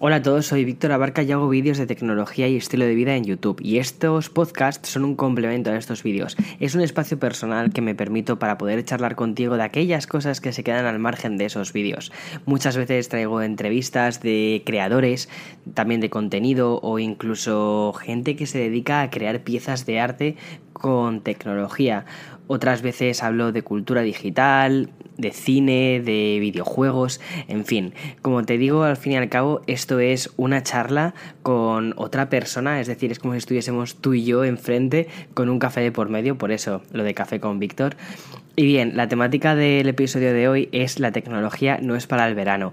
Hola a todos, soy Víctor Abarca y hago vídeos de tecnología y estilo de vida en YouTube y estos podcasts son un complemento a estos vídeos. Es un espacio personal que me permito para poder charlar contigo de aquellas cosas que se quedan al margen de esos vídeos. Muchas veces traigo entrevistas de creadores, también de contenido o incluso gente que se dedica a crear piezas de arte con tecnología. Otras veces hablo de cultura digital, de cine, de videojuegos, en fin. Como te digo, al fin y al cabo, esto es una charla con otra persona, es decir, es como si estuviésemos tú y yo enfrente con un café de por medio, por eso lo de café con Víctor. Y bien, la temática del episodio de hoy es la tecnología no es para el verano.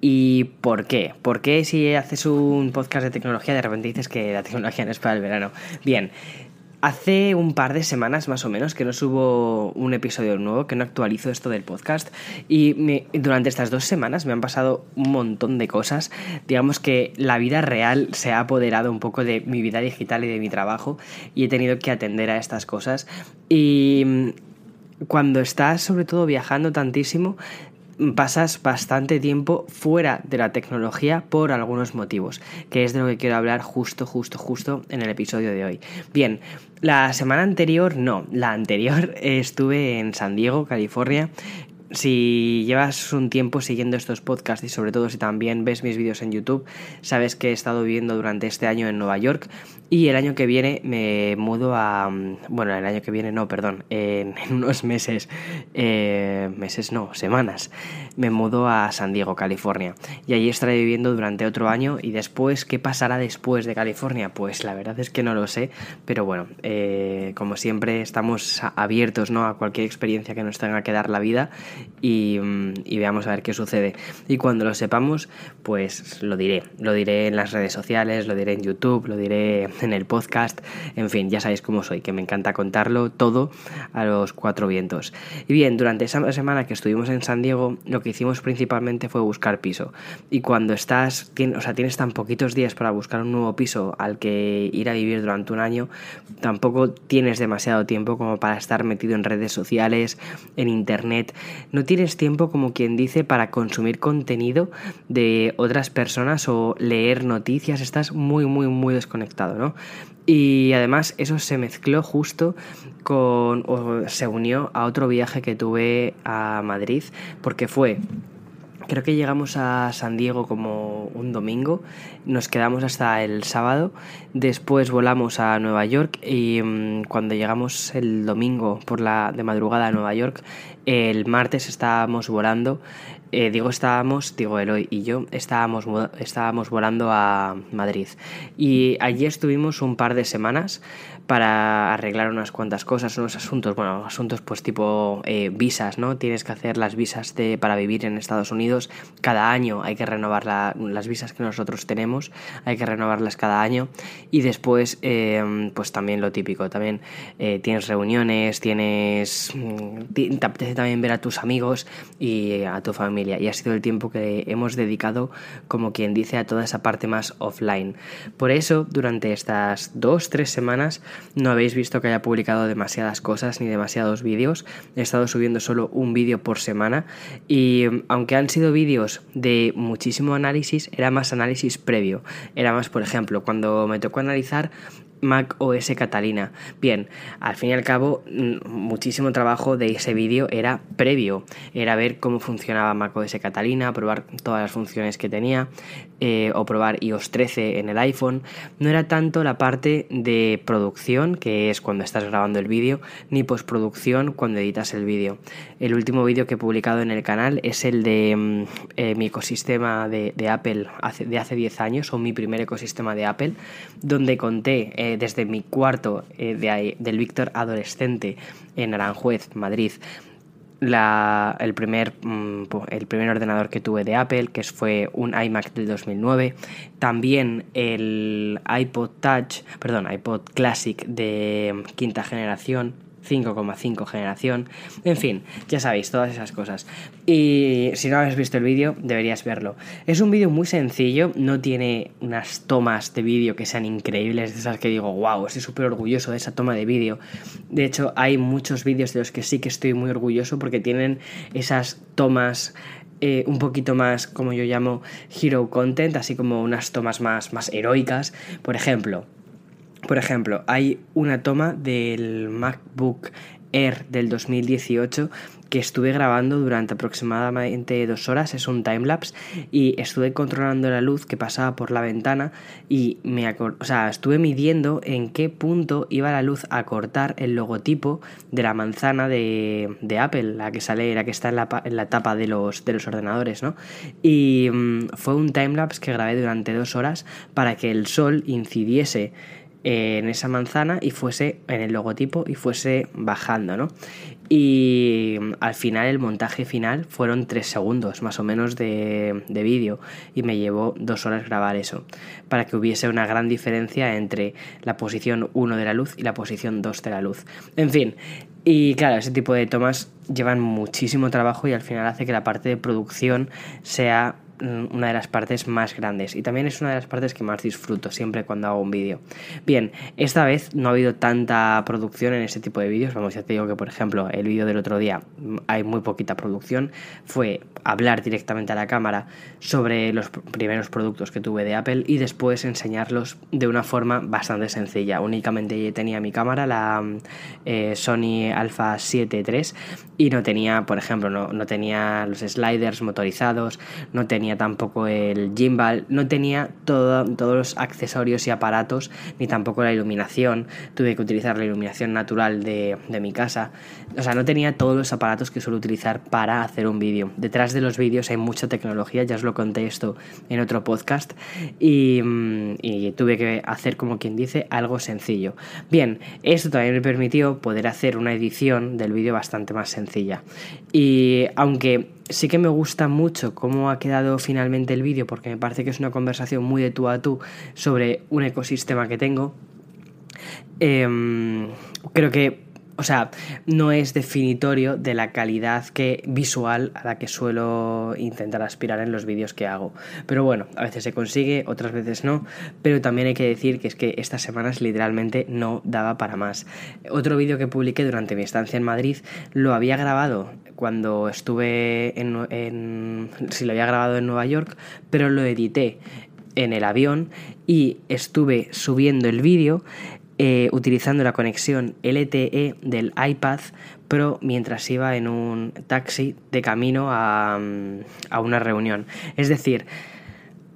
¿Y por qué? ¿Por qué si haces un podcast de tecnología de repente dices que la tecnología no es para el verano? Bien, Hace un par de semanas más o menos que no subo un episodio nuevo, que no actualizo esto del podcast y durante estas dos semanas me han pasado un montón de cosas. Digamos que la vida real se ha apoderado un poco de mi vida digital y de mi trabajo y he tenido que atender a estas cosas. Y mm, cuando estás sobre todo viajando tantísimo, pasas bastante tiempo fuera de la tecnología por algunos motivos, que es de lo que quiero hablar justo, justo, justo en el episodio de hoy. Bien, la semana anterior, no, la anterior estuve en San Diego, California, si llevas un tiempo siguiendo estos podcasts y sobre todo si también ves mis vídeos en YouTube, sabes que he estado viviendo durante este año en Nueva York y el año que viene me mudo a... Bueno, el año que viene no, perdón, en, unos meses, eh, meses no, semanas, me mudo a San Diego, California. Y allí estaré viviendo durante otro año y después, ¿qué pasará después de California? Pues la verdad es que no lo sé, pero bueno, eh, como siempre estamos abiertos ¿no? a cualquier experiencia que nos tenga que dar la vida y, y veamos a ver qué sucede. Y cuando lo sepamos, pues lo diré, lo diré en las redes sociales, lo diré en YouTube, lo diré en el podcast, en fin, ya sabéis cómo soy, que me encanta contarlo todo a los cuatro vientos. Y bien, durante esa semana que estuvimos en San Diego, lo que hicimos principalmente fue buscar piso. Y cuando estás, o sea, tienes tan poquitos días para buscar un nuevo piso al que ir a vivir durante un año, tampoco tienes demasiado tiempo como para estar metido en redes sociales, en internet. No tienes tiempo, como quien dice, para consumir contenido de otras personas o leer noticias. Estás muy, muy, muy desconectado, ¿no? Y además eso se mezcló justo con, o se unió a otro viaje que tuve a Madrid, porque fue creo que llegamos a San Diego como un domingo, nos quedamos hasta el sábado, después volamos a Nueva York y mm, cuando llegamos el domingo por la de madrugada a Nueva York, el martes estábamos volando. Eh, digo estábamos, digo Eloy y yo estábamos, estábamos volando a Madrid. Y allí estuvimos un par de semanas para arreglar unas cuantas cosas, unos asuntos, bueno, asuntos pues tipo eh, visas, ¿no? Tienes que hacer las visas de, para vivir en Estados Unidos, cada año hay que renovar las visas que nosotros tenemos, hay que renovarlas cada año y después eh, pues también lo típico, también tienes reuniones, tienes, mm, te apetece también ver a tus amigos y a tu familia y ha sido el tiempo que hemos dedicado, como quien dice, a toda esa parte más offline. Por eso, durante estas dos, tres semanas, no habéis visto que haya publicado demasiadas cosas ni demasiados vídeos. He estado subiendo solo un vídeo por semana y aunque han sido vídeos de muchísimo análisis, era más análisis previo. Era más, por ejemplo, cuando me tocó analizar Mac OS Catalina. Bien, al fin y al cabo, mm, muchísimo trabajo de ese vídeo era previo. Era ver cómo funcionaba Mac OS Catalina, probar todas las funciones que tenía, eh, o probar iOS 13 en el iPhone. No era tanto la parte de producción, que es cuando estás grabando el vídeo, ni postproducción cuando editas el vídeo. El último vídeo que he publicado en el canal es el de mm, eh, mi ecosistema de, Apple de hace 10 años, o mi primer ecosistema de Apple, donde conté eh, desde mi cuarto de, del Víctor adolescente en Aranjuez, Madrid, la, el, primer, mm, el primer ordenador que tuve de Apple, que fue un iMac del 2009, también el iPod Touch, perdón, iPod Classic de quinta generación, 5,5 generación, en fin, ya sabéis, todas esas cosas. Y si no habéis visto el vídeo, deberías verlo. Es un vídeo muy sencillo, no tiene unas tomas de vídeo que sean increíbles, de esas que digo, wow, estoy súper orgulloso de esa toma de vídeo. De hecho, hay muchos vídeos de los que sí que estoy muy orgulloso porque tienen esas tomas eh, un poquito más, como yo llamo, hero content, así como unas tomas más, más heroicas. Por ejemplo, por ejemplo, hay una toma del MacBook Air del 2018 que estuve grabando durante aproximadamente dos horas, es un timelapse, y estuve controlando la luz que pasaba por la ventana y me o sea, estuve midiendo en qué punto iba la luz a cortar el logotipo de la manzana de, de Apple, la que sale, la que está en la, en la tapa de los, de los ordenadores, ¿no? Y mm, fue un timelapse que grabé durante dos horas para que el sol incidiese en esa manzana y fuese en el logotipo y fuese bajando, ¿no? Y al final, el montaje final fueron tres segundos más o menos de, de vídeo y me llevó dos horas grabar eso, para que hubiese una gran diferencia entre la posición 1 de la luz y la posición 2 de la luz. En fin, y claro, ese tipo de tomas llevan muchísimo trabajo y al final hace que la parte de producción sea una de las partes más grandes y también es una de las partes que más disfruto siempre cuando hago un vídeo. Bien, esta vez no ha habido tanta producción en este tipo de vídeos, vamos, ya te digo que por ejemplo el vídeo del otro día mm, hay muy poquita producción, fue hablar directamente a la cámara sobre los primeros productos que tuve de Apple y después enseñarlos de una forma bastante sencilla. Únicamente tenía mi cámara, la mm, eh, Sony Alpha 7 III y no tenía, por ejemplo, no, no tenía los sliders motorizados, no tenía tampoco el gimbal, no tenía todo, todos los accesorios y aparatos, ni tampoco la iluminación. Tuve que utilizar la iluminación natural de, mi casa. O sea, no tenía todos los aparatos que suelo utilizar para hacer un vídeo. Detrás de los vídeos hay mucha tecnología, ya os lo conté esto en otro podcast, y, mm, y tuve que hacer, como quien dice, algo sencillo. Bien, esto también me permitió poder hacer una edición del vídeo bastante más sencilla. Y aunque sí que me gusta mucho cómo ha quedado finalmente el vídeo porque me parece que es una conversación muy de tú a tú sobre un ecosistema que tengo. Em, creo que o sea, no es definitorio de la calidad que, visual a la que suelo intentar aspirar en los vídeos que hago. Pero bueno, a veces se consigue, otras veces no, pero también hay que decir que es que estas semanas literalmente no daba para más. Otro vídeo que publiqué durante mi estancia en Madrid lo había grabado cuando estuve en, en si lo había grabado en Nueva York, pero lo edité en el avión y estuve subiendo el vídeo eh, utilizando la conexión LTE del iPad Pro mientras iba en un taxi de camino a, mm, a una reunión. Es decir,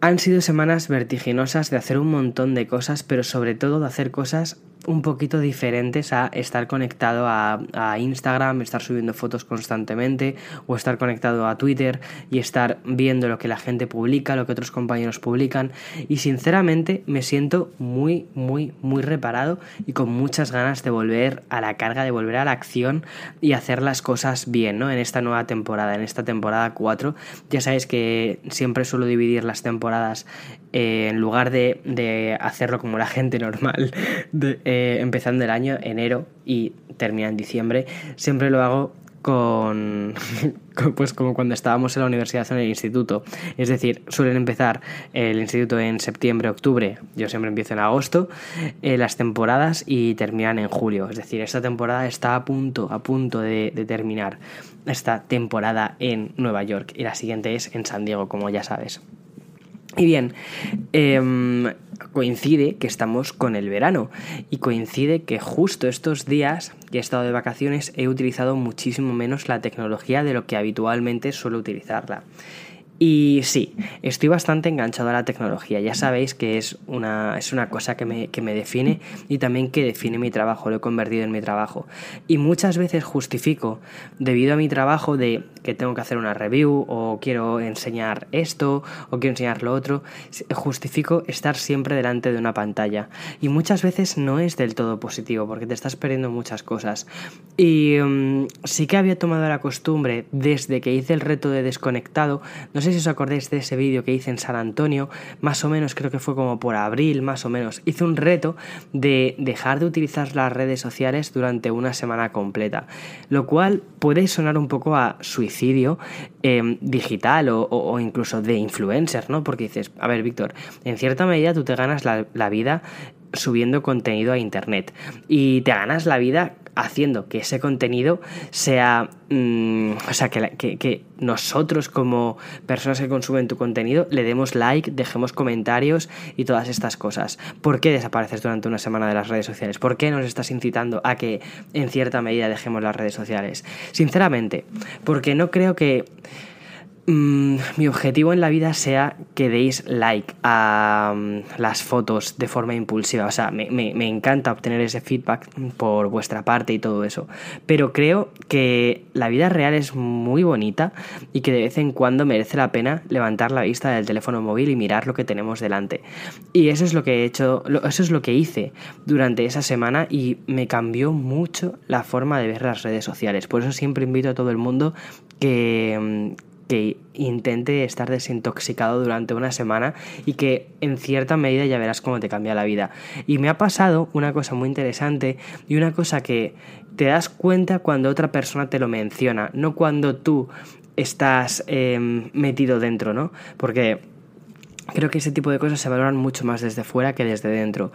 han sido semanas vertiginosas de hacer un montón de cosas, pero sobre todo de hacer cosas un poquito diferentes a estar conectado a, Instagram, estar subiendo fotos constantemente o estar conectado a Twitter y estar viendo lo que la gente publica, lo que otros compañeros publican y sinceramente me siento muy, muy, muy reparado y con muchas ganas de volver a la carga, de volver a la acción y hacer las cosas bien, ¿no? En esta nueva temporada, en esta temporada 4, ya sabéis que siempre suelo dividir las temporadas eh, en lugar de, hacerlo como la gente normal, eh, empezando el año, enero y termina en diciembre, siempre lo hago con, pues como cuando estábamos en la universidad o en el instituto. Es decir, suelen empezar el instituto en septiembre, octubre, yo siempre empiezo en agosto, eh, las temporadas y terminan en julio. Es decir, esta temporada está a punto, a punto de, de terminar esta temporada en Nueva York y la siguiente es en San Diego, como ya sabes. Y bien, em, coincide que estamos con el verano y coincide que justo estos días que he estado de vacaciones he utilizado muchísimo menos la tecnología de lo que habitualmente suelo utilizarla. Y sí, estoy bastante enganchado a la tecnología. Ya sabéis que es una, es una cosa que me, que me define y también que define mi trabajo, lo he convertido en mi trabajo. Y muchas veces justifico, debido a mi trabajo, de que tengo que hacer una review o quiero enseñar esto o quiero enseñar lo otro, justifico estar siempre delante de una pantalla. Y muchas veces no es del todo positivo porque te estás perdiendo muchas cosas. Y mm, sí que había tomado la costumbre desde que hice el reto de desconectado, sé si os acordáis de ese vídeo que hice en San Antonio, más o menos creo que fue como por abril, más o menos. Hice un reto de dejar de utilizar las redes sociales durante una semana completa, lo cual puede sonar un poco a suicidio em, digital o, incluso de influencer, ¿no? Porque dices, a ver, Víctor, en cierta medida tú te ganas la, la vida subiendo contenido a internet y te ganas la vida haciendo que ese contenido sea, mm, o sea, que, que, nosotros como personas que consumen tu contenido le demos like, dejemos comentarios y todas estas cosas. ¿Por qué desapareces durante una semana de las redes sociales? ¿Por qué nos estás incitando a que en cierta medida dejemos las redes sociales? Sinceramente, porque no creo que Mm, mi objetivo en la vida sea que deis like a mm, las fotos de forma impulsiva. O sea, me, encanta obtener ese feedback por vuestra parte y todo eso. Pero creo que la vida real es muy bonita y que de vez en cuando merece la pena levantar la vista del teléfono móvil y mirar lo que tenemos delante. Y eso es lo que he hecho, eso es lo que hice durante esa semana y me cambió mucho la forma de ver las redes sociales. Por eso siempre invito a todo el mundo que mm, que intente estar desintoxicado durante una semana y que en cierta medida ya verás cómo te cambia la vida. Y me ha pasado una cosa muy interesante y una cosa que te das cuenta cuando otra persona te lo menciona, no cuando tú estás em, metido dentro, ¿no? Porque creo que ese tipo de cosas se valoran mucho más desde fuera que desde dentro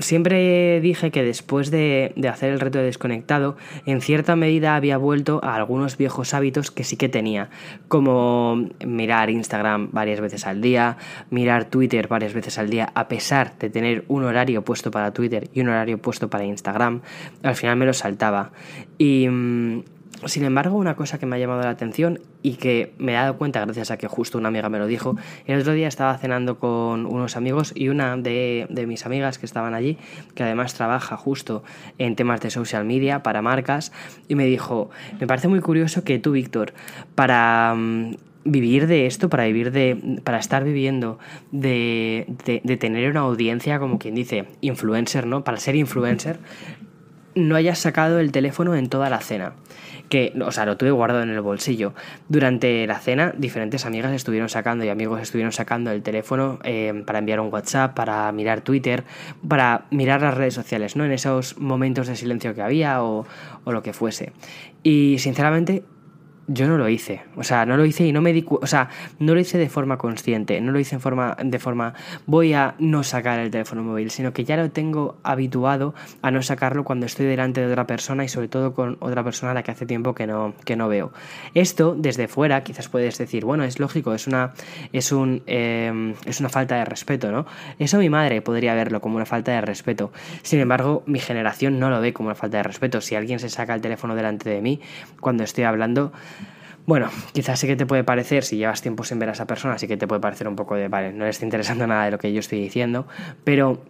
siempre dije que después de, hacer el reto de desconectado, en cierta medida había vuelto a algunos viejos hábitos que sí que tenía, como mirar Instagram varias veces al día, mirar Twitter varias veces al día, a pesar de tener un horario puesto para Twitter y un horario puesto para Instagram, al final me lo saltaba. Y mm, sin embargo, una cosa que me ha llamado la atención y que me he dado cuenta gracias a que justo una amiga me lo dijo, el otro día estaba cenando con unos amigos y una de, mis amigas que estaban allí, que además trabaja justo en temas de social media para marcas, y me dijo, me parece muy curioso que tú, Víctor, para... Mm, vivir de esto, para vivir de. para estar viviendo de, de, de, tener una audiencia, como quien dice, influencer, ¿no? Para ser influencer, no hayas sacado el teléfono en toda la cena que, o sea, lo tuve guardado en el bolsillo. Durante la cena, diferentes amigas estuvieron sacando y amigos estuvieron sacando el teléfono eh, para enviar un WhatsApp, para mirar Twitter, para mirar las redes sociales, ¿no? En esos momentos de silencio que había o, o lo que fuese. Y sinceramente, yo no lo hice. O sea, no lo hice y no me di O sea, no lo hice de forma consciente. No lo hice en forma, de forma. Voy a no sacar el teléfono móvil. Sino que ya lo tengo habituado a no sacarlo cuando estoy delante de otra persona y sobre todo con otra persona a la que hace tiempo que no, que no veo. Esto, desde fuera, quizás puedes decir, bueno, es lógico, es una. Es un. Em, es una falta de respeto, ¿no? Eso mi madre podría verlo como una falta de respeto. Sin embargo, mi generación no lo ve como una falta de respeto. Si alguien se saca el teléfono delante de mí cuando estoy hablando bueno, quizás sí que te puede parecer, si llevas tiempo sin ver a esa persona, sí que te puede parecer un poco de, vale, no le está interesando nada de lo que yo estoy diciendo, pero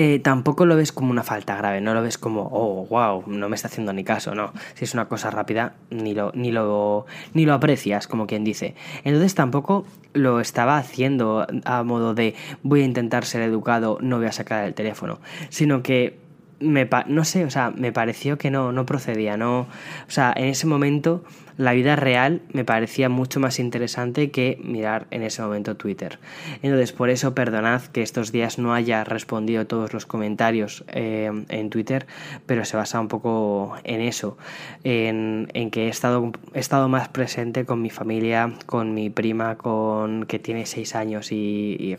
eh, tampoco lo ves como una falta grave, no lo ves como, oh, wow, no me está haciendo ni caso, no. Si es una cosa rápida, ni lo, ni lo, ni lo aprecias, como quien dice. Entonces tampoco lo estaba haciendo a modo de voy a intentar ser educado, no voy a sacar el teléfono, sino que me no sé, o sea, me pareció que no, no procedía, no, o sea, en ese momento la vida real me parecía mucho más interesante que mirar en ese momento Twitter. Entonces, por eso perdonad que estos días no haya respondido todos los comentarios eh, en Twitter, pero se basa un poco en eso, en, que he estado, he estado más presente con mi familia, con mi prima, con que tiene seis años y, y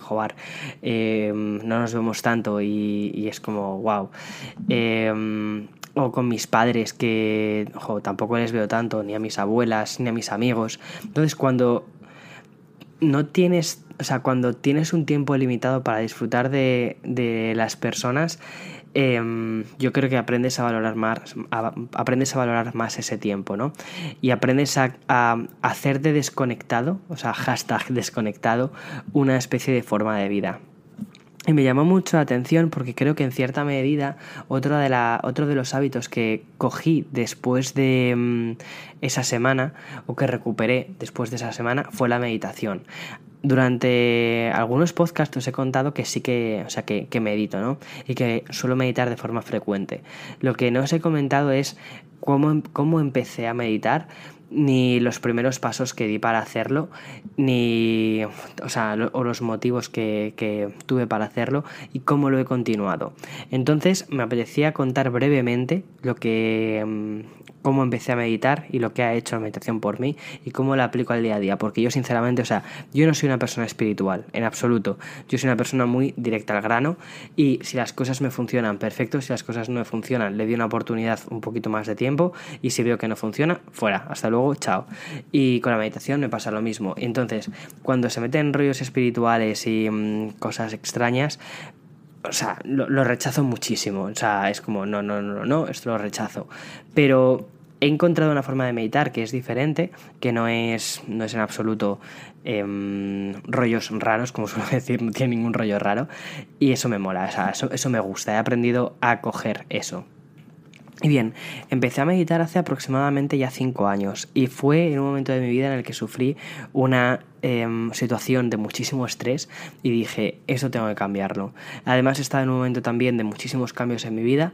eh, no nos vemos tanto y, es como, wow o con mis padres que tampoco les veo tanto, ni a mis abuelas, ni a mis amigos. Entonces cuando no tienes, o sea, cuando tienes un tiempo limitado para disfrutar de, de las personas, em, yo creo que aprendes a valorar más, aprendes a valorar más ese tiempo, ¿no? Y aprendes a, a hacer de desconectado, o sea, hashtag desconectado, una especie de forma de vida. Y me llamó mucho la atención porque creo que en cierta medida otro de, la, otro de los hábitos que cogí después de mm, esa semana o que recuperé después de esa semana fue la meditación. Durante algunos podcasts os he contado que sí que, o sea, que, que medito, ¿no? Y que suelo meditar de forma frecuente. Lo que no os he comentado es cómo, cómo empecé a meditar ni los primeros pasos que di para hacerlo, ni o, sea, o los motivos que, que, tuve para hacerlo y cómo lo he continuado. Entonces me apetecía contar brevemente lo que mm, cómo empecé a meditar y lo que ha hecho la meditación por mí y cómo la aplico al día a día. Porque yo sinceramente, o sea, yo no soy una persona espiritual, en absoluto. Yo soy una persona muy directa al grano y si las cosas me funcionan, perfecto. Si las cosas no me funcionan, le doy una oportunidad un poquito más de tiempo y si veo que no funciona, fuera. Hasta luego, chao. Y con la meditación me pasa lo mismo. Entonces, cuando se meten rollos espirituales y mmm, cosas extrañas, o sea, lo, rechazo muchísimo. O sea, es como, no, no, no, no, esto lo rechazo. Pero he encontrado una forma de meditar que es diferente, que no es, no es en absoluto eh, rollos raros, como suelo decir, no tiene ningún rollo raro. Y eso me mola, o sea, eso, eso me gusta. He aprendido a coger eso. Y bien, empecé a meditar hace aproximadamente ya cinco años y fue en un momento de mi vida en el que sufrí una eh, situación de muchísimo estrés y dije, eso tengo que cambiarlo. Además estaba en un momento también de muchísimos cambios en mi vida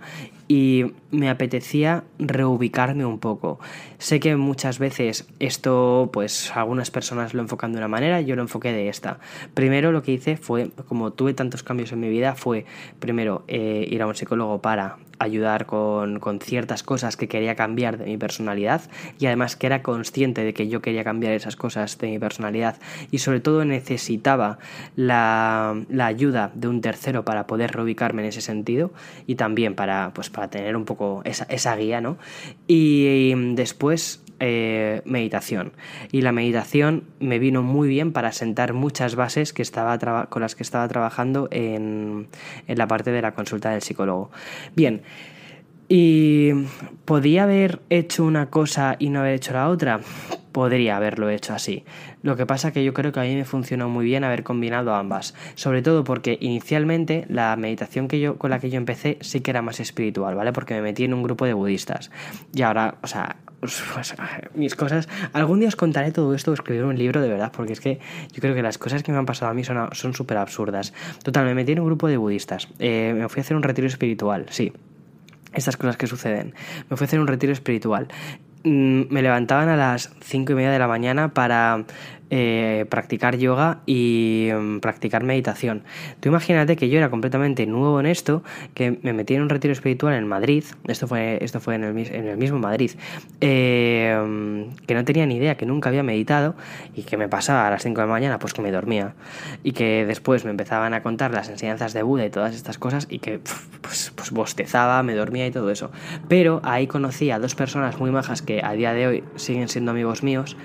y me apetecía reubicarme un poco. Sé que muchas veces esto, pues algunas personas lo enfocan de una manera, yo lo enfoqué de esta. Primero lo que hice fue, como tuve tantos cambios en mi vida, fue primero eh, ir a un psicólogo para ayudar con, con, ciertas cosas que quería cambiar de mi personalidad y además que era consciente de que yo quería cambiar esas cosas de mi personalidad y sobre todo necesitaba la, la ayuda de un tercero para poder reubicarme en ese sentido y también para, pues, para tener un poco esa, esa guía, ¿no? Y, y después eh, meditación. Y la meditación me vino muy bien para sentar muchas bases que estaba con las que estaba trabajando en, en la parte de la consulta del psicólogo. Bien. ¿Y podía haber hecho una cosa y no haber hecho la otra? Podría haberlo hecho así. Lo que pasa que yo creo que a mí me funcionó muy bien haber combinado ambas. Sobre todo porque inicialmente la meditación que yo, con la que yo empecé sí que era más espiritual, ¿vale? Porque me metí en un grupo de budistas. Y ahora, o sea, mis cosas. Algún día os contaré todo esto, escribir un libro de verdad, porque es que yo creo que las cosas que me han pasado a mí son súper absurdas. Total, me metí en un grupo de budistas. Eh, me fui a hacer un retiro espiritual, sí estas cosas que suceden. Me fui a hacer un retiro espiritual. Mm, me levantaban a las cinco y media de la mañana para eh, practicar yoga y um, practicar meditación. Tú imagínate que yo era completamente nuevo en esto, que me metí en un retiro espiritual en Madrid, esto fue, esto fue en, el, mismo Madrid, eh, que no tenía ni idea, que nunca había meditado y que me pasaba a las 5 de la mañana, pues que me dormía y que después me empezaban a contar las enseñanzas de Buda y todas estas cosas y que pues, pues bostezaba, me dormía y todo eso. Pero ahí conocí a dos personas muy majas que a día de hoy siguen siendo amigos míos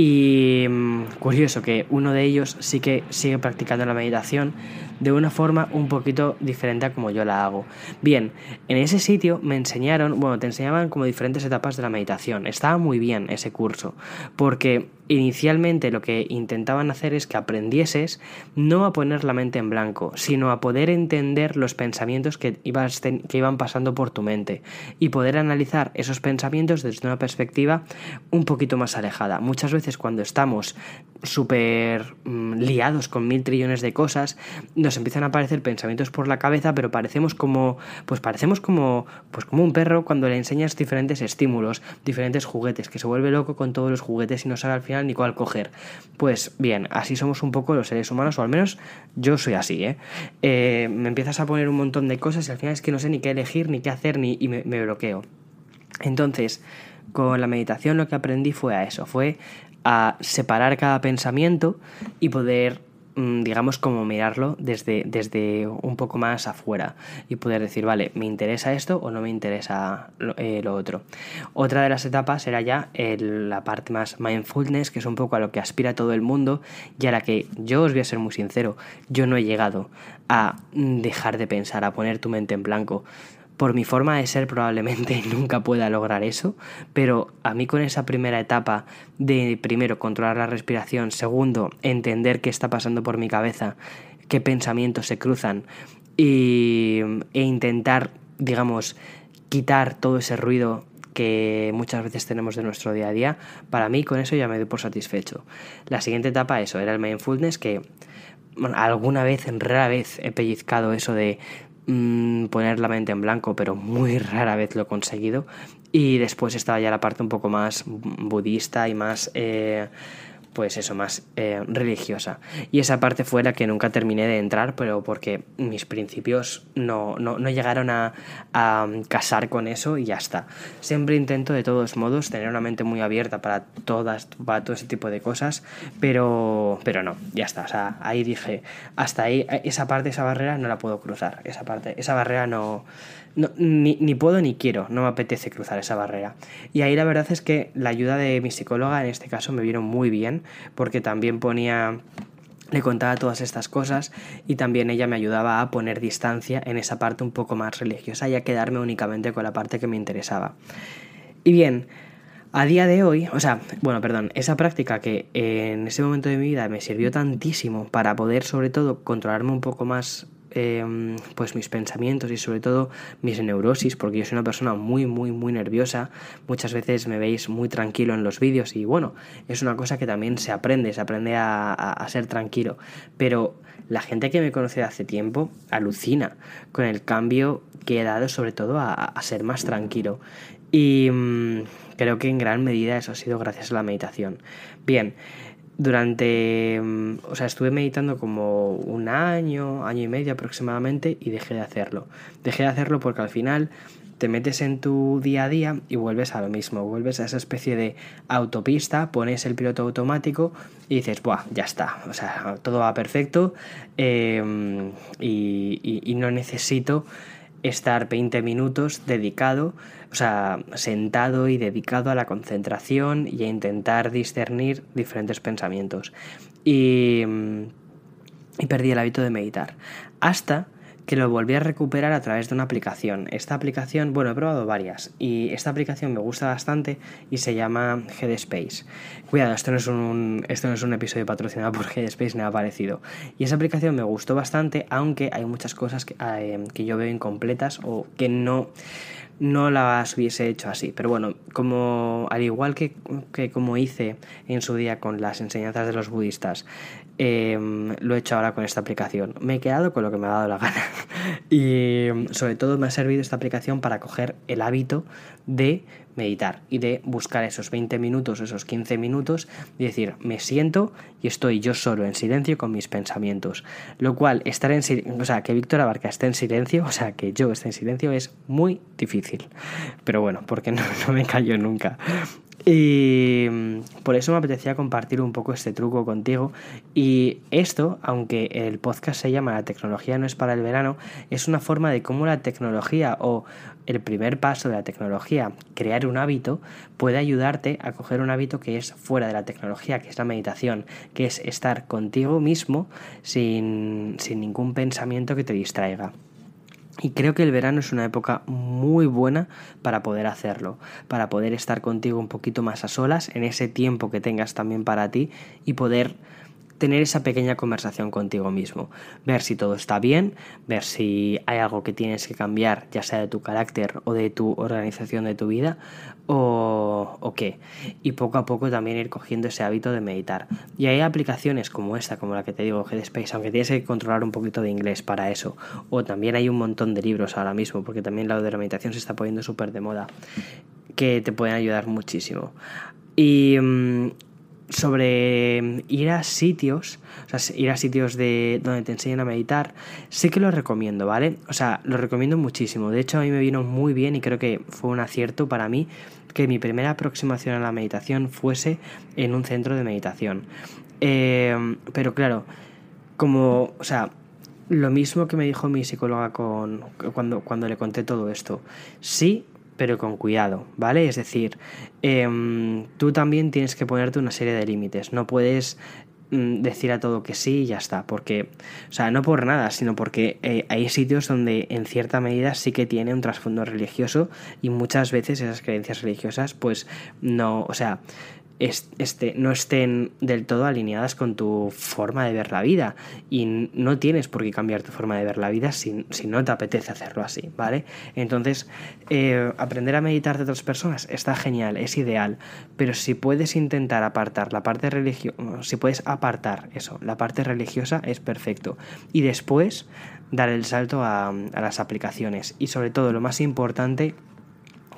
y mm, curioso que uno de ellos sí que sigue practicando la meditación de una forma un poquito diferente a como yo la hago. Bien, en ese sitio me enseñaron, bueno, te enseñaban como diferentes etapas de la meditación. Estaba muy bien ese curso, porque inicialmente lo que intentaban hacer es que aprendieses no a poner la mente en blanco, sino a poder entender los pensamientos que, ibas que iban pasando por tu mente y poder analizar esos pensamientos desde una perspectiva un poquito más alejada. Muchas veces cuando estamos súper mmm, liados con mil trillones de cosas, nos empiezan a aparecer pensamientos por la cabeza, pero parecemos como, pues parecemos como, pues como un perro cuando le enseñas diferentes estímulos, diferentes juguetes, que se vuelve loco con todos los juguetes y no sabe al final ni cuál coger. Pues bien, así somos un poco los seres humanos, o al menos yo soy así, ¿eh? eh me empiezas a poner un montón de cosas y al final es que no sé ni qué elegir, ni qué hacer, ni, y me, me bloqueo. Entonces, con la meditación lo que aprendí fue a eso, fue a separar cada pensamiento y poder digamos, como mirarlo desde, desde un poco más afuera y poder decir, vale, ¿me interesa esto o no me interesa lo, eh, otro? Otra de las etapas era ya la parte más mindfulness, que es un poco a lo que aspira todo el mundo y a la que yo os voy a ser muy sincero, yo no he llegado a dejar de pensar, a poner tu mente en blanco por mi forma de ser probablemente nunca pueda lograr eso, pero a mí con esa primera etapa de primero controlar la respiración, segundo entender qué está pasando por mi cabeza, qué pensamientos se cruzan y, e intentar, digamos, quitar todo ese ruido que muchas veces tenemos de nuestro día a día, para mí con eso ya me doy por satisfecho. La siguiente etapa, eso, era el mindfulness que alguna vez, en rara vez, he pellizcado eso de mm, poner la mente en blanco, pero muy rara vez lo he conseguido. Y después estaba ya la parte un poco más budista y más... Eh, pues eso, más eh, religiosa. Y esa parte fue la que nunca terminé de entrar, pero porque mis principios no, no, no llegaron a, a, casar con eso y ya está. Siempre intento de todos modos tener una mente muy abierta para, todas, para todo ese tipo de cosas, pero, pero no, ya está. O sea, ahí dije, hasta ahí, esa parte, esa barrera no la puedo cruzar. Esa parte, esa barrera no ni, ni, puedo ni quiero, no me apetece cruzar esa barrera. Y ahí la verdad es que la ayuda de mi psicóloga en este caso me vino muy bien, porque también ponía le contaba todas estas cosas y también ella me ayudaba a poner distancia en esa parte un poco más religiosa y a quedarme únicamente con la parte que me interesaba. Y bien, a día de hoy, o sea, bueno, perdón, esa práctica que en ese momento de mi vida me sirvió tantísimo para poder sobre todo controlarme un poco más Em, pues mis pensamientos y sobre todo mis neurosis, porque yo soy una persona muy, muy, muy nerviosa. Muchas veces me veis muy tranquilo en los vídeos y bueno, es una cosa que también se aprende, se aprende a, ser tranquilo. Pero la gente que me conoce de hace tiempo alucina con el cambio que he dado sobre todo a, ser más tranquilo. Y mm, creo que en gran medida eso ha sido gracias a la meditación. Bien, durante, mm, o sea, estuve meditando como un año, año y medio aproximadamente y dejé de hacerlo. Dejé de hacerlo porque al final te metes en tu día a día y vuelves a lo mismo, vuelves a esa especie de autopista, pones el piloto automático y dices, ¡buah! Ya está, o sea, todo va perfecto em, y, y no necesito estar 20 minutos dedicado, o sea, sentado y dedicado a la concentración y a intentar discernir diferentes pensamientos. Y, y perdí el hábito de meditar. Hasta que lo volví a recuperar a través de una aplicación. Esta aplicación, bueno, he probado varias y esta aplicación me gusta bastante y se llama Headspace. Cuidado, esto no es un, esto no es un episodio patrocinado por Headspace, me ha parecido. Y esa aplicación me gustó bastante, aunque hay muchas cosas que, eh, que yo veo incompletas o que no no las hubiese hecho así. Pero bueno, como al igual que, que como hice en su día con las enseñanzas de los budistas, Em, lo he hecho ahora con esta aplicación. Me he quedado con lo que me ha dado la gana. y em, sobre todo me ha servido esta aplicación para coger el hábito de meditar y de buscar esos 20 minutos, esos 15 minutos y decir, me siento y estoy yo solo en silencio con mis pensamientos. Lo cual, estar en silencio, o sea, que Víctor Abarca esté en silencio, o sea, que yo esté en silencio es muy difícil. Pero bueno, porque no, no me callo nunca. Y mm, por eso me apetecía compartir un poco este truco contigo. Y esto, aunque el podcast se llama La tecnología no es para el verano, es una forma de cómo la tecnología o el primer paso de la tecnología, crear un hábito, puede ayudarte a coger un hábito que es fuera de la tecnología, que es la meditación, que es estar contigo mismo sin, sin ningún pensamiento que te distraiga. Y creo que el verano es una época muy buena para poder hacerlo, para poder estar contigo un poquito más a solas en ese tiempo que tengas también para ti y poder tener esa pequeña conversación contigo mismo, ver si todo está bien, ver si hay algo que tienes que cambiar, ya sea de tu carácter o de tu organización de tu vida, o, o qué. Y poco a poco también ir cogiendo ese hábito de meditar. Y hay aplicaciones como esta, como la que te digo, Headspace, aunque tienes que controlar un poquito de inglés para eso. O también hay un montón de libros ahora mismo, porque también la de la meditación se está poniendo súper de moda, que te pueden ayudar muchísimo. Y mm, sobre ir a sitios, o sea, ir a sitios de donde te enseñan a meditar, sí que lo recomiendo, ¿vale? O sea, lo recomiendo muchísimo. De hecho, a mí me vino muy bien y creo que fue un acierto para mí que mi primera aproximación a la meditación fuese en un centro de meditación. Eh, pero claro, como, o sea, lo mismo que me dijo mi psicóloga con, cuando, cuando le conté todo esto. Sí, pero con cuidado, ¿vale? Es decir, em, tú también tienes que ponerte una serie de límites, no puedes mm, decir a todo que sí y ya está, porque, o sea, no por nada, sino porque eh, hay sitios donde en cierta medida sí que tiene un trasfondo religioso y muchas veces esas creencias religiosas pues no, o sea, este, no estén del todo alineadas con tu forma de ver la vida. Y no tienes por qué cambiar tu forma de ver la vida si, no te apetece hacerlo así, ¿vale? Entonces, eh, aprender a meditar de otras personas está genial, es ideal, pero si puedes intentar apartar la parte religiosa, si puedes apartar eso, la parte religiosa es perfecto. Y después dar el salto a las aplicaciones. Y sobre todo, lo más importante,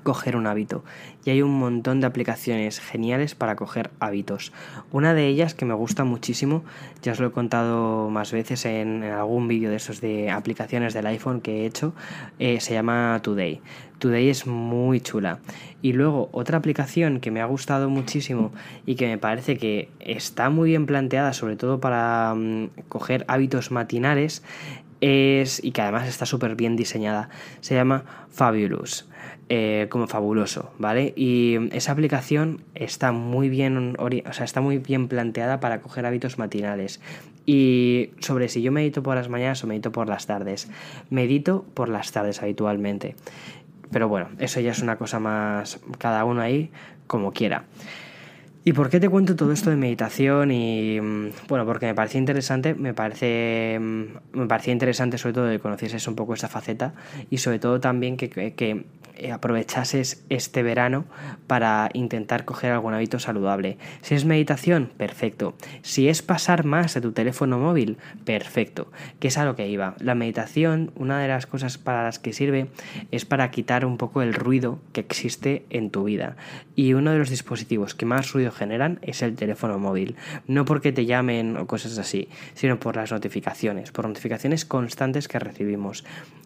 coger un hábito. Y hay un montón de aplicaciones geniales para coger hábitos. Una de ellas que me gusta muchísimo, ya os lo he contado más veces en, algún vídeo de esos de aplicaciones del iPhone que he hecho, eh, se llama Today. Today es muy chula. Y luego otra aplicación que me ha gustado muchísimo y que me parece que está muy bien planteada, sobre todo para mm, coger hábitos matinales, es, y que además está súper bien diseñada, se llama Fabulous. Eh, como fabuloso, ¿vale? Y esa aplicación está muy bien, o sea, está muy bien planteada para coger hábitos matinales. Y sobre si yo medito por las mañanas o medito por las tardes. Medito por las tardes habitualmente. Pero bueno, eso ya es una cosa más cada uno ahí como quiera. ¿Y por qué te cuento todo esto de meditación? Y mm, bueno, porque me parece interesante, me parece mm, me parecía interesante sobre todo que conocieses un poco esa faceta y sobre todo también que, que eh, aprovechases este verano para intentar coger algún hábito saludable. Si es meditación, perfecto. Si es pasar más de tu teléfono móvil, perfecto. Que es a lo que iba. La meditación, una de las cosas para las que sirve es para quitar un poco el ruido que existe en tu vida. Y uno de los dispositivos que más ruido generan es el teléfono móvil. No porque te llamen o cosas así, sino por las notificaciones, por notificaciones constantes que recibimos.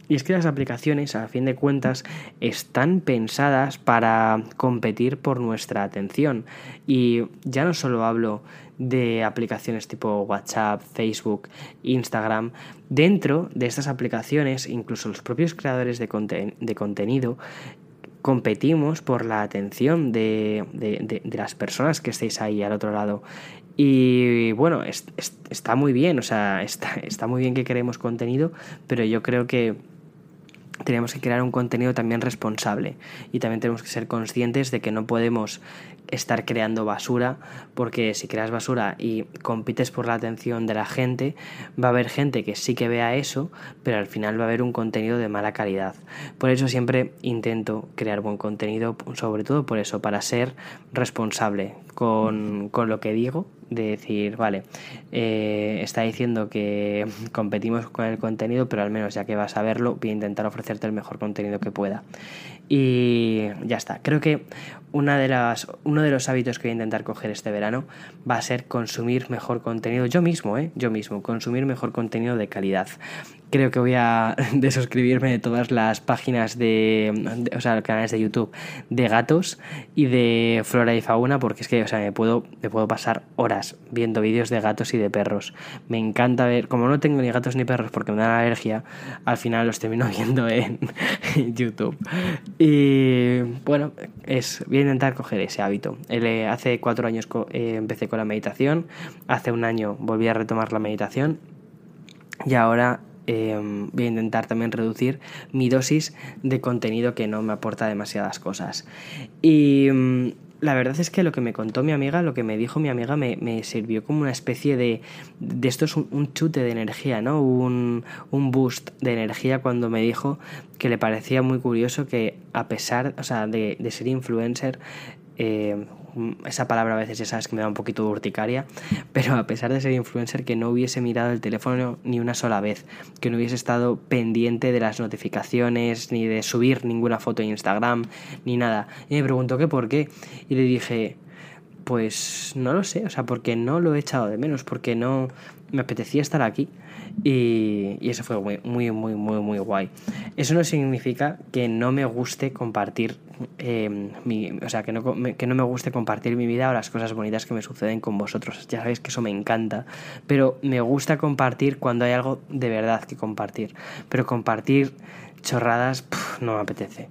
Y es que las aplicaciones, a fin de cuentas, están pensadas para competir por nuestra atención. Y ya no solo hablo de aplicaciones tipo WhatsApp, Facebook, Instagram. Dentro de estas aplicaciones, incluso los propios creadores de, contenido competimos por la atención de, las personas que estéis ahí al otro lado. Y bueno, está muy bien, o sea, está, está muy bien que queremos contenido, pero yo creo que tenemos que crear un contenido también responsable y también tenemos que ser conscientes de que no podemos estar creando basura porque si creas basura y compites por la atención de la gente va a haber gente que sí que vea eso pero al final va a haber un contenido de mala calidad por eso siempre intento crear buen contenido sobre todo por eso para ser responsable con, con lo que digo de decir, vale, eh, está diciendo que competimos con el contenido, pero al menos ya que vas a verlo, voy a intentar ofrecerte el mejor contenido que pueda. Y ya está. Creo que una de las, uno de los hábitos que voy a intentar coger este verano va a ser consumir mejor contenido. Yo mismo, ¿eh? Yo mismo, consumir mejor contenido de calidad creo que voy a desuscribirme de todas las páginas de, o sea, canales de YouTube de gatos y de flora y fauna, porque es que, o sea, me puedo, me puedo pasar horas viendo vídeos de gatos y de perros. Me encanta ver, como no tengo ni gatos ni perros porque me dan alergia, al final los termino viendo en, YouTube. Y bueno, es, voy a intentar coger ese hábito. Eh, hace cuatro años eh, empecé con la meditación, hace un año volví a retomar la meditación y ahora Em, voy a intentar también reducir mi dosis de contenido que no me aporta demasiadas cosas. Y mm, la verdad es que lo que me contó mi amiga, lo que me dijo mi amiga, me, sirvió como una especie de. de esto es un, chute de energía, ¿no? Un, un, boost de energía cuando me dijo que le parecía muy curioso que, a pesar o sea, de, de ser influencer, eh, esa palabra a veces ya sabes que me da un poquito de urticaria, pero a pesar de ser influencer que no hubiese mirado el teléfono ni una sola vez, que no hubiese estado pendiente de las notificaciones, ni de subir ninguna foto en Instagram, ni nada. Y me preguntó qué por qué. Y le dije, pues no lo sé, o sea, porque no lo he echado de menos, porque no me apetecía estar aquí. Y, eso fue muy, muy, muy, muy, muy guay. Eso no significa que no me guste compartir mi, o sea, que no, que no me guste compartir mi vida o las cosas bonitas que me suceden con vosotros. Ya sabéis que eso me encanta. Pero me gusta compartir cuando hay algo de verdad que compartir. Pero compartir chorradas no me apetece.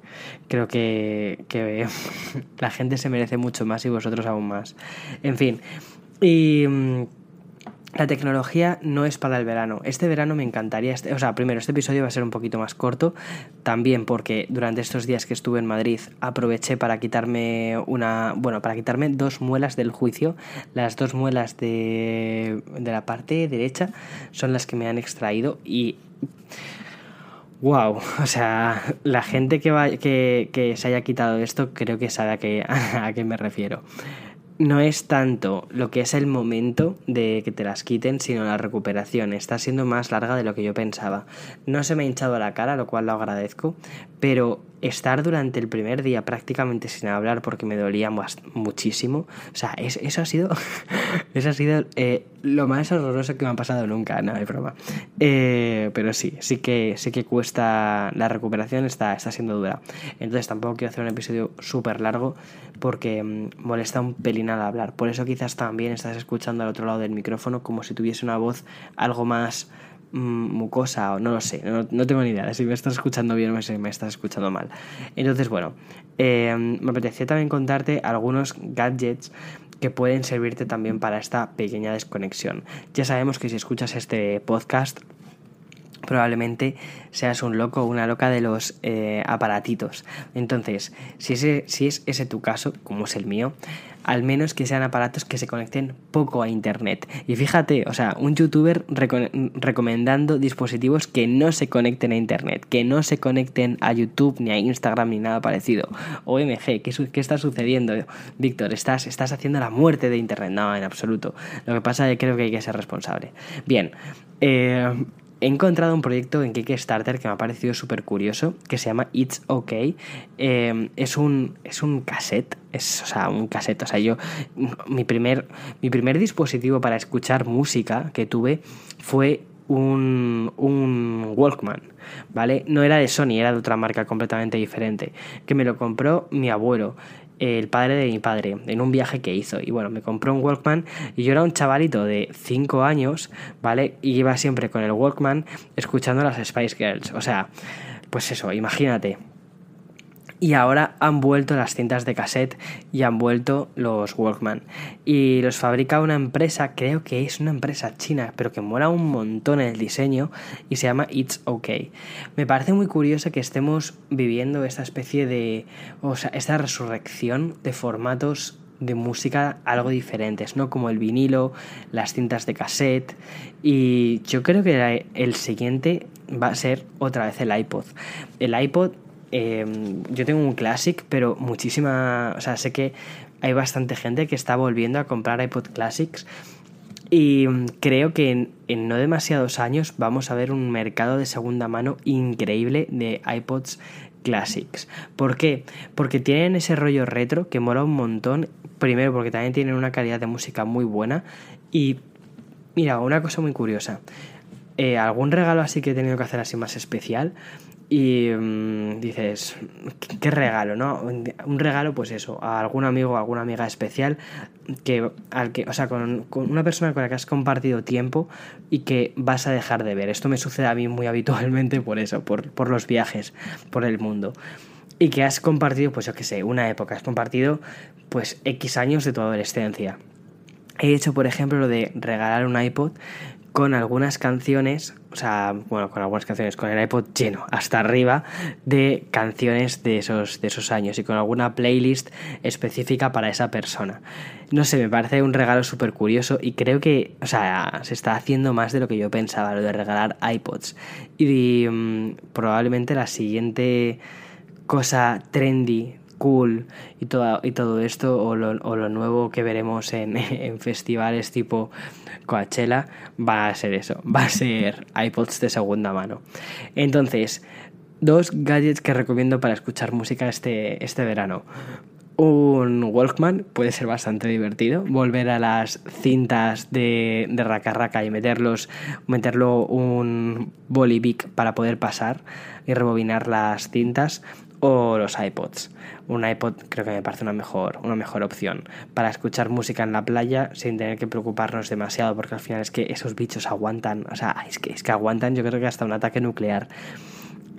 Creo que, que la gente se merece mucho más y vosotros aún más. En fin. Y mm, la tecnología no es para el verano. Este verano me encantaría, este, o sea, primero este episodio va a ser un poquito más corto, también porque durante estos días que estuve en Madrid aproveché para quitarme una, bueno, para quitarme dos muelas del juicio. Las dos muelas de, de la parte derecha son las que me han extraído y Wow, o sea, la gente que, va, que, que, se haya quitado esto creo que sabe a qué, a qué me refiero no es tanto lo que es el momento de que te las quiten, sino la recuperación. Está siendo más larga de lo que yo pensaba. No se me ha hinchado la cara, lo cual lo agradezco, pero estar durante el primer día prácticamente sin hablar porque me dolía muchísimo, o sea, eso ha sido, eso ha sido eh, lo más horroroso que me ha pasado nunca, no hay broma. Eh, pero sí, sí que, sí que cuesta, la recuperación está, está siendo dura. Entonces tampoco quiero hacer un episodio súper largo porque mm, molesta un pelín al hablar. Por eso quizás también estás escuchando al otro lado del micrófono como si tuviese una voz algo más mucosa o no lo sé, no, tengo ni idea de si me estás escuchando bien o si me estás escuchando mal. Entonces, bueno, eh, me apetecía también contarte algunos gadgets que pueden servirte también para esta pequeña desconexión. Ya sabemos que si escuchas este podcast probablemente seas un loco o una loca de los eh, aparatitos. Entonces, si, ese, si es ese tu caso, como es el mío, al menos que sean aparatos que se conecten poco a internet. Y fíjate, o sea, un youtuber recomendando dispositivos que no se conecten a internet, que no se conecten a YouTube ni a Instagram ni nada parecido. OMG, ¿qué, qué está sucediendo? Víctor, estás, estás haciendo la muerte de internet. No, en absoluto. Lo que pasa es que creo que hay que ser responsable. Bien, eh, he encontrado un proyecto en Kickstarter que me ha parecido súper curioso, que se llama It's OK. Eh, es, un, es un cassette, es, o sea, un cassette. O sea, yo, mi primer, mi primer dispositivo para escuchar música que tuve fue un, un Walkman, ¿vale? No era de Sony, era de otra marca completamente diferente, que me lo compró mi abuelo el padre de mi padre en un viaje que hizo. Y bueno, me compró un Walkman y yo era un chavalito de 5 años, ¿vale? Y iba siempre con el Walkman escuchando las Spice Girls. O sea, pues eso, imagínate, y ahora han vuelto las cintas de cassette y han vuelto los Walkman. Y los fabrica una empresa, creo que es una empresa china, pero que mola un montón el diseño y se llama It's OK. Me parece muy curioso que estemos viviendo esta especie de, o sea, esta resurrección de formatos de música algo diferentes, ¿no? Como el vinilo, las cintas de cassette y yo creo que el siguiente va a ser otra vez el iPod. El iPod Em, yo tengo un Classic, pero muchísima. O sea, sé que hay bastante gente que está volviendo a comprar iPod Classics. Y creo que en, no demasiados años vamos a ver un mercado de segunda mano increíble de iPods Classics. ¿Por qué? Porque tienen ese rollo retro que mola un montón. Primero porque también tienen una calidad de música muy buena. Y mira, una cosa muy curiosa. Eh, algún regalo así que he tenido que hacer así más especial y mm, dices, ¿qué, regalo, ¿no? Un regalo, pues eso, a algún amigo o alguna amiga especial, que, al que, o sea, con, una persona con la que has compartido tiempo y que vas a dejar de ver. Esto me sucede a mí muy habitualmente por eso, por, por los viajes, por el mundo. Y que has compartido, pues yo qué sé, una época, has compartido pues X años de tu adolescencia. He hecho, por ejemplo, lo de regalar un iPod con algunas canciones, o sea, bueno, con algunas canciones, con el iPod lleno hasta arriba de canciones de esos, de esos años y con alguna playlist específica para esa persona. No sé, me parece un regalo súper curioso y creo que, o sea, se está haciendo más de lo que yo pensaba, lo de regalar iPods. Y, mm, probablemente la siguiente cosa trendy cool y todo, y todo esto, o lo, o lo nuevo que veremos en, en, festivales tipo Coachella, va a ser eso, va a ser iPods de segunda mano. Entonces, dos gadgets que recomiendo para escuchar música este, este verano. Un Walkman puede ser bastante divertido. Volver a las cintas de, de raca raca y meterlos, meterlo un bolivic para poder pasar y rebobinar las cintas o los iPods. Un iPod creo que me parece una mejor, una mejor opción para escuchar música en la playa sin tener que preocuparnos demasiado, porque al final es que esos bichos aguantan, o sea, es que, es que aguantan yo creo que hasta un ataque nuclear.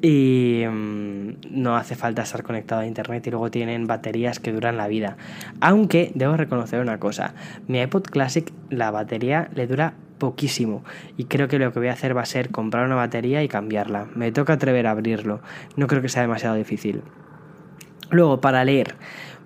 y mm, no hace falta estar conectado a internet y luego tienen baterías que duran la vida. Aunque debo reconocer una cosa, mi iPod Classic la batería le dura poquísimo y creo que lo que voy a hacer va a ser comprar una batería y cambiarla. Me toca atrever a abrirlo, no creo que sea demasiado difícil. Luego, para leer.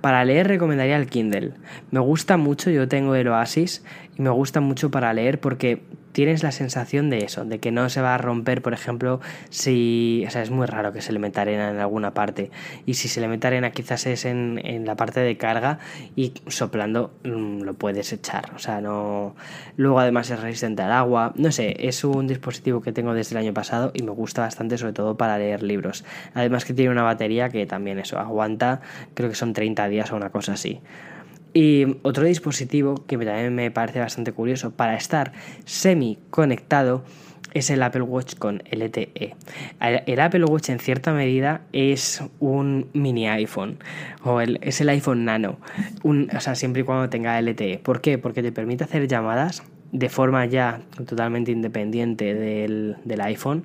Para leer recomendaría el Kindle. Me gusta mucho, yo tengo el Oasis y me gusta mucho para leer porque tienes la sensación de eso, de que no se va a romper, por ejemplo, si, o sea, es muy raro que se le meta arena en alguna parte y si se le mete arena quizás es en, en la parte de carga y soplando mm, lo puedes echar, o sea, no... Luego además es resistente al agua, no sé, es un dispositivo que tengo desde el año pasado y me gusta bastante sobre todo para leer libros. Además que tiene una batería que también eso, aguanta, creo que son 30 días o una cosa así. Y otro dispositivo que también me parece bastante curioso para estar semi conectado es el Apple Watch con LTE. El, Apple Watch en cierta medida es un mini iPhone o es el iPhone Nano, o sea, siempre y cuando tenga LTE. ¿Por qué? Porque te permite hacer llamadas de forma ya totalmente independiente del, iPhone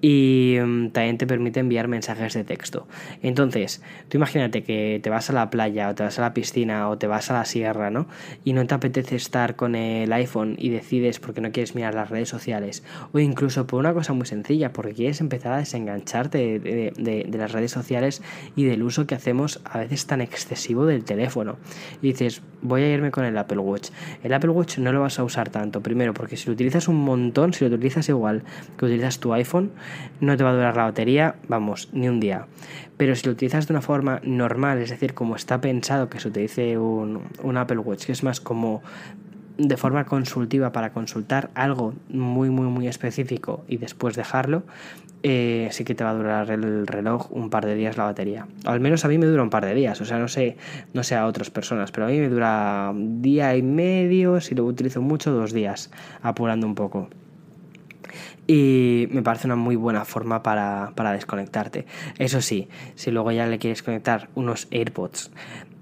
y mm, también te permite enviar mensajes de texto. Entonces, tú imagínate que te vas a la playa o te vas a la piscina o te vas a la sierra, ¿no? Y no te apetece estar con el iPhone y decides porque no quieres mirar las redes sociales o incluso por una cosa muy sencilla, porque quieres empezar a desengancharte de, de las redes sociales y del uso que hacemos a veces tan excesivo del teléfono. Y dices, voy a irme con el Apple Watch. El Apple Watch no lo vas a usar tanto. Primero, porque si lo utilizas un montón, si lo utilizas igual que utilizas tu iPhone, no te va a durar la batería, vamos, ni un día. Pero si lo utilizas de una forma normal, es decir, como está pensado que se utilice un, un Apple Watch, que es más como de forma consultiva para consultar algo muy, muy, muy específico y después dejarlo, eh, sí que te va a durar el reloj un par de días la batería. O al menos a mí me dura un par de días, o sea, no sé, no sé a otras personas, pero a mí me dura día y medio, si lo utilizo mucho, dos días, apurando un poco y me parece una muy buena forma para, para, desconectarte. Eso sí, si luego ya le quieres conectar unos AirPods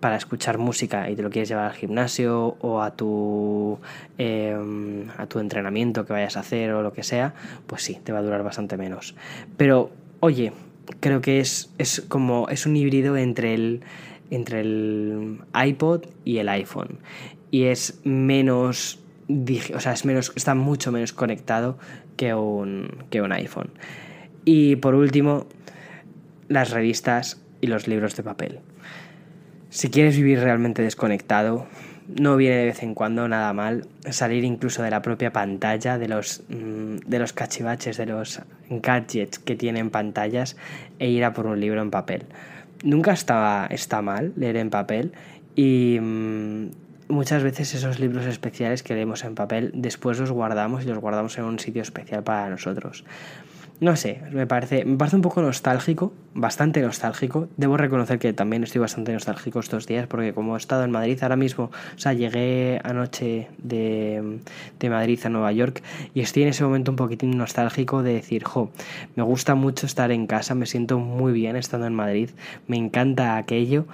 para escuchar música y te lo quieres llevar al gimnasio o a tu, em, a tu entrenamiento que vayas a hacer o lo que sea, pues sí, te va a durar bastante menos. Pero, oye, creo que es, es como es un híbrido entre el, entre el iPod y el iPhone. Y es menos o sea, es menos, está mucho menos conectado que un, que un iPhone. Y por último, las revistas y los libros de papel. Si quieres vivir realmente desconectado, no viene de vez en cuando nada mal salir incluso de la propia pantalla, de los, mm, de los cachivaches, de los gadgets que tienen pantallas e ir a por un libro en papel. Nunca está, está mal leer en papel y mm, muchas veces esos libros especiales que leemos en papel después los guardamos y los guardamos en un sitio especial para nosotros. No sé, me parece, me parece un poco nostálgico, bastante nostálgico. Debo reconocer que también estoy bastante nostálgico estos días porque como he estado en Madrid ahora mismo, o sea, llegué anoche de, de Madrid a Nueva York y estoy en ese momento un poquitín nostálgico de decir, jo, me gusta mucho estar en casa, me siento muy bien estando en Madrid, me encanta aquello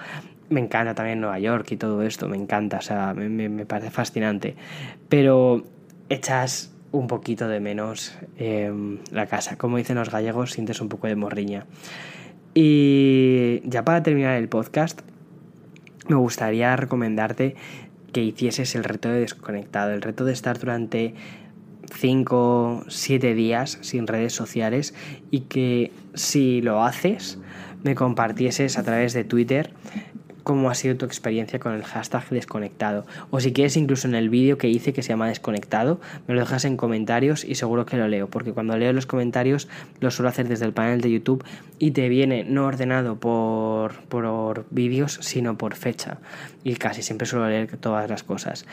me encanta también Nueva York y todo esto, me encanta, o sea, me, parece fascinante. Pero echas un poquito de menos em, la casa. Como dicen los gallegos, sientes un poco de morriña. Y ya para terminar el podcast, me gustaría recomendarte que hicieses el reto de desconectado, el reto de estar durante 5, 7 días sin redes sociales y que si lo haces, me compartieses a través de Twitter cómo ha sido tu experiencia con el hashtag desconectado. O si quieres, incluso en el vídeo que hice que se llama desconectado, me lo dejas en comentarios y seguro que lo leo, porque cuando leo los comentarios lo suelo hacer desde el panel de YouTube y te viene no ordenado por, por vídeos, sino por fecha. Y casi siempre suelo leer todas las cosas.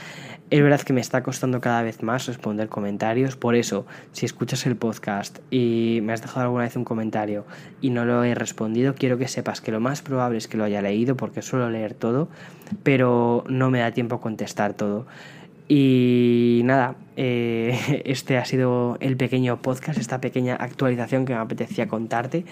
Es verdad que me está costando cada vez más responder comentarios, por eso, si escuchas el podcast y me has dejado alguna vez un comentario y no lo he respondido, quiero que sepas que lo más probable es que lo haya leído porque suelo leer todo, pero no me da tiempo a contestar todo. Y nada, eh, este ha sido el pequeño podcast, esta pequeña actualización que me apetecía contarte.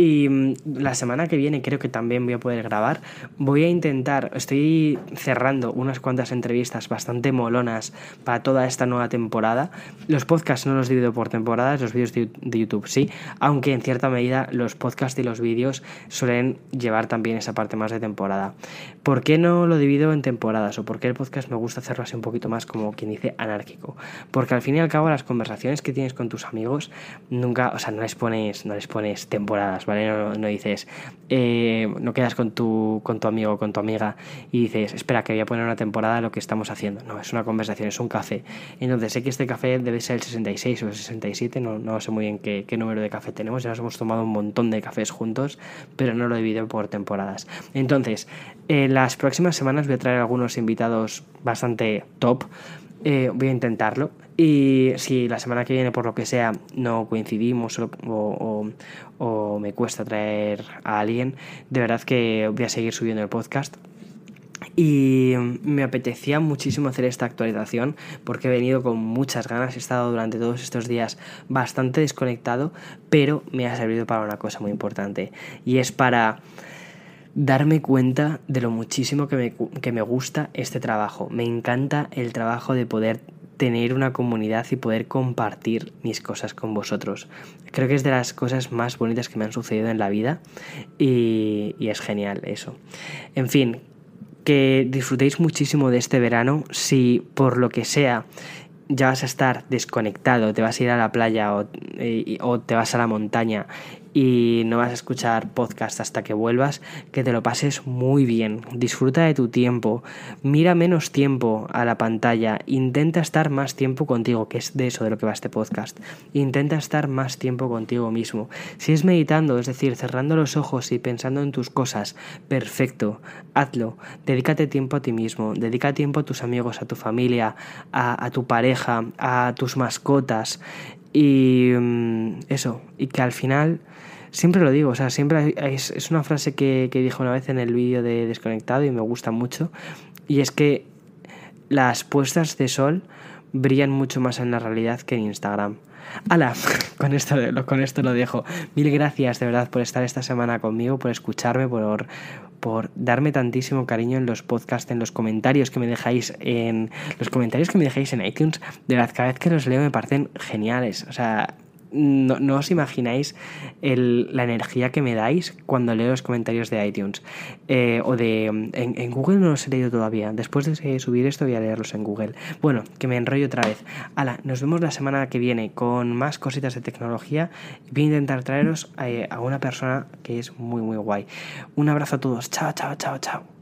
Y mm, la semana que viene creo que también voy a poder grabar. Voy a intentar, estoy cerrando unas cuantas entrevistas bastante molonas para toda esta nueva temporada. Los podcasts no los divido por temporadas, los vídeos de YouTube sí, aunque en cierta medida los podcasts y los vídeos suelen llevar también esa parte más de temporada. ¿Por qué no lo divido en temporadas o por qué el podcast me gusta hacerlo así un poquito más como quien dice anárquico? Porque al fin y al cabo las conversaciones que tienes con tus amigos nunca, o sea, no les pones, no les pones temporadas, No, dices, eh, no quedas con tu, con tu amigo o con tu amiga y dices, espera, que voy a poner una temporada de lo que estamos haciendo. No, es una conversación, es un café. Entonces sé que este café debe ser el 66 o el 67, no, no sé muy bien qué, qué número de café tenemos, ya nos hemos tomado un montón de cafés juntos, pero no lo divido por temporadas. Entonces, en las próximas semanas voy a traer algunos invitados bastante top. Eh, voy a intentarlo. Y si la semana que viene, por lo que sea, no coincidimos o, o, me cuesta traer a alguien, de verdad que voy a seguir subiendo el podcast. Y me apetecía muchísimo hacer esta actualización porque he venido con muchas ganas, he estado durante todos estos días bastante desconectado, pero me ha servido para una cosa muy importante y es para darme cuenta de lo muchísimo que me, que me gusta este trabajo. Me encanta el trabajo de poder tener una comunidad y poder compartir mis cosas con vosotros. Creo que es de las cosas más bonitas que me han sucedido en la vida y, es genial eso. En fin, que disfrutéis muchísimo de este verano. Si por lo que sea ya vas a estar desconectado, te vas a ir a la playa o, o te vas a la montaña y no vas a escuchar podcast hasta que vuelvas, que te lo pases muy bien, disfruta de tu tiempo, mira menos tiempo a la pantalla, intenta estar más tiempo contigo, que es de eso de lo que va este podcast, intenta estar más tiempo contigo mismo. Si es meditando, es decir, cerrando los ojos y pensando en tus cosas, perfecto, hazlo, dedícate tiempo a ti mismo, dedica tiempo a tus amigos, a tu familia, a, a tu pareja, a tus mascotas, y mm, eso, y que al final, siempre lo digo, o sea, siempre es, es una frase que, que dije una vez en el vídeo de Desconectado y me gusta mucho, y es que las puestas de sol brillan mucho más en la realidad que en Instagram. ¡Hala! Con esto, con esto lo dejo. Mil gracias de verdad por estar esta semana conmigo, por escucharme, por, por darme tantísimo cariño en los podcasts, en los comentarios que me dejáis en los comentarios que me dejáis en iTunes. De verdad, cada vez que los leo me parecen geniales. O sea, no, os imagináis la energía que me dais cuando leo los comentarios de iTunes. Eh, o de. En, Google no los he leído todavía. Después de subir esto voy a leerlos en Google. Bueno, que me enrollo otra vez. Hala, nos vemos la semana que viene con más cositas de tecnología. Voy a intentar traeros a, a una persona que es muy, muy guay. Un abrazo a todos. Chao, chao, chao, chao.